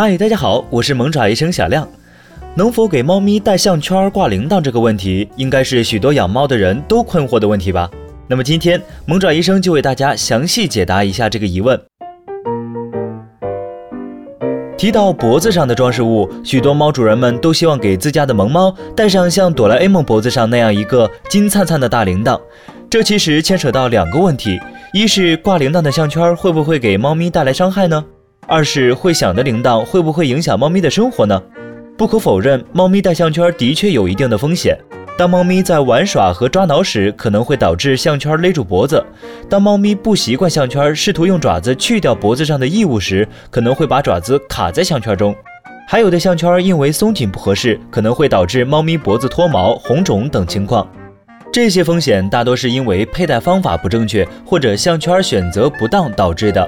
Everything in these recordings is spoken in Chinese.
嗨，大家好，我是萌爪医生小亮。能否给猫咪戴项圈挂铃铛这个问题，应该是许多养猫的人都困惑的问题吧？那么今天萌爪医生就为大家详细解答一下这个疑问。提到脖子上的装饰物，许多猫主人们都希望给自家的萌猫戴上像哆啦 A 梦脖子上那样一个金灿灿的大铃铛。这其实牵扯到两个问题：一是挂铃铛的项圈会不会给猫咪带来伤害呢？二是会响的铃铛会不会影响猫咪的生活呢？不可否认，猫咪戴项圈的确有一定的风险。当猫咪在玩耍和抓挠时，可能会导致项圈勒住脖子；当猫咪不习惯项圈，试图用爪子去掉脖子上的异物时，可能会把爪子卡在项圈中。还有的项圈因为松紧不合适，可能会导致猫咪脖子脱毛、红肿等情况。这些风险大多是因为佩戴方法不正确或者项圈选择不当导致的。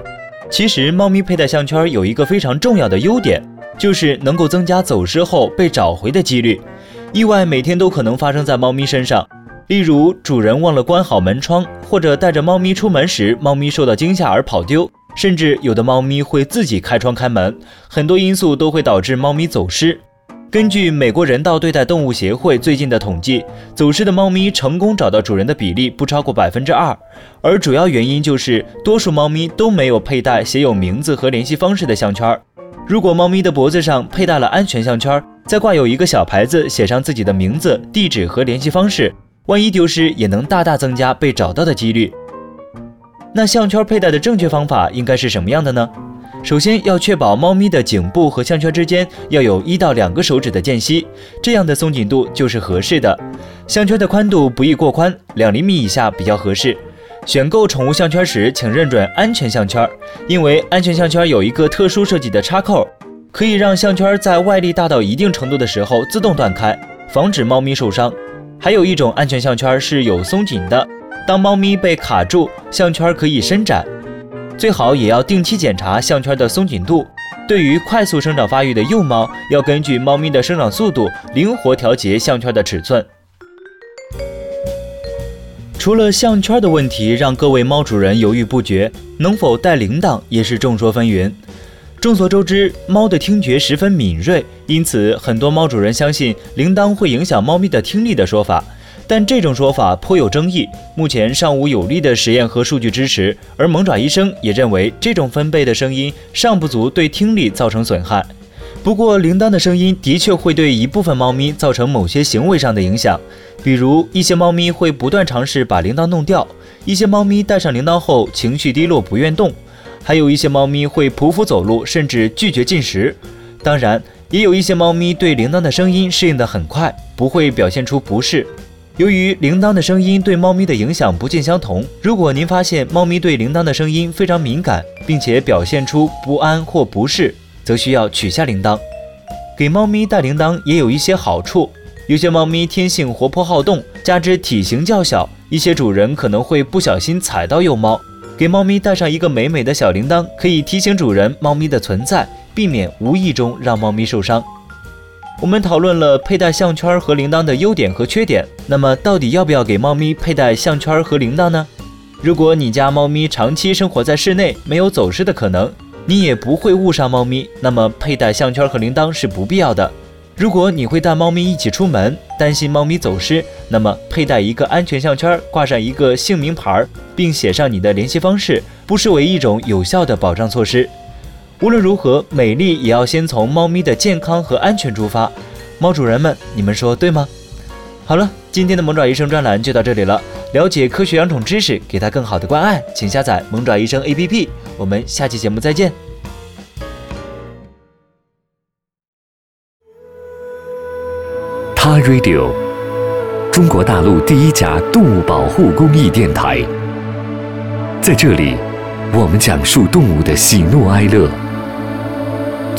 其实，猫咪佩戴项圈有一个非常重要的优点，就是能够增加走失后被找回的几率。意外每天都可能发生在猫咪身上，例如主人忘了关好门窗，或者带着猫咪出门时，猫咪受到惊吓而跑丢，甚至有的猫咪会自己开窗开门。很多因素都会导致猫咪走失。根据美国人道对待动物协会最近的统计，走失的猫咪成功找到主人的比例不超过百分之二，而主要原因就是多数猫咪都没有佩戴写有名字和联系方式的项圈。如果猫咪的脖子上佩戴了安全项圈，再挂有一个小牌子，写上自己的名字、地址和联系方式，万一丢失也能大大增加被找到的几率。那项圈佩戴的正确方法应该是什么样的呢？首先要确保猫咪的颈部和项圈之间要有一到两个手指的间隙，这样的松紧度就是合适的。项圈的宽度不宜过宽，两厘米以下比较合适。选购宠物项圈时，请认准安全项圈，因为安全项圈有一个特殊设计的插扣，可以让项圈在外力大到一定程度的时候自动断开，防止猫咪受伤。还有一种安全项圈是有松紧的，当猫咪被卡住，项圈可以伸展。最好也要定期检查项圈的松紧度。对于快速生长发育的幼猫，要根据猫咪的生长速度灵活调节项圈的尺寸。除了项圈的问题让各位猫主人犹豫不决，能否带铃铛也是众说纷纭。众所周知，猫的听觉十分敏锐，因此很多猫主人相信铃铛会影响猫咪的听力的说法。但这种说法颇有争议，目前尚无有力的实验和数据支持。而萌爪医生也认为，这种分贝的声音尚不足对听力造成损害。不过，铃铛的声音的确会对一部分猫咪造成某些行为上的影响，比如一些猫咪会不断尝试把铃铛弄掉，一些猫咪戴上铃铛后情绪低落不愿动，还有一些猫咪会匍匐走路，甚至拒绝进食。当然，也有一些猫咪对铃铛的声音适应得很快，不会表现出不适。由于铃铛的声音对猫咪的影响不尽相同，如果您发现猫咪对铃铛的声音非常敏感，并且表现出不安或不适，则需要取下铃铛。给猫咪戴铃铛也有一些好处，有些猫咪天性活泼好动，加之体型较小，一些主人可能会不小心踩到幼猫。给猫咪带上一个美美的小铃铛，可以提醒主人猫咪的存在，避免无意中让猫咪受伤。我们讨论了佩戴项圈和铃铛的优点和缺点，那么到底要不要给猫咪佩戴项圈和铃铛呢？如果你家猫咪长期生活在室内，没有走失的可能，你也不会误伤猫咪，那么佩戴项圈和铃铛是不必要的。如果你会带猫咪一起出门，担心猫咪走失，那么佩戴一个安全项圈，挂上一个姓名牌，并写上你的联系方式，不失为一种有效的保障措施。无论如何，美丽也要先从猫咪的健康和安全出发。猫主人们，你们说对吗？好了，今天的萌爪医生专栏就到这里了。了解科学养宠知识，给它更好的关爱，请下载萌爪医生 APP。我们下期节目再见。他 Radio，中国大陆第一家动物保护公益电台，在这里，我们讲述动物的喜怒哀乐。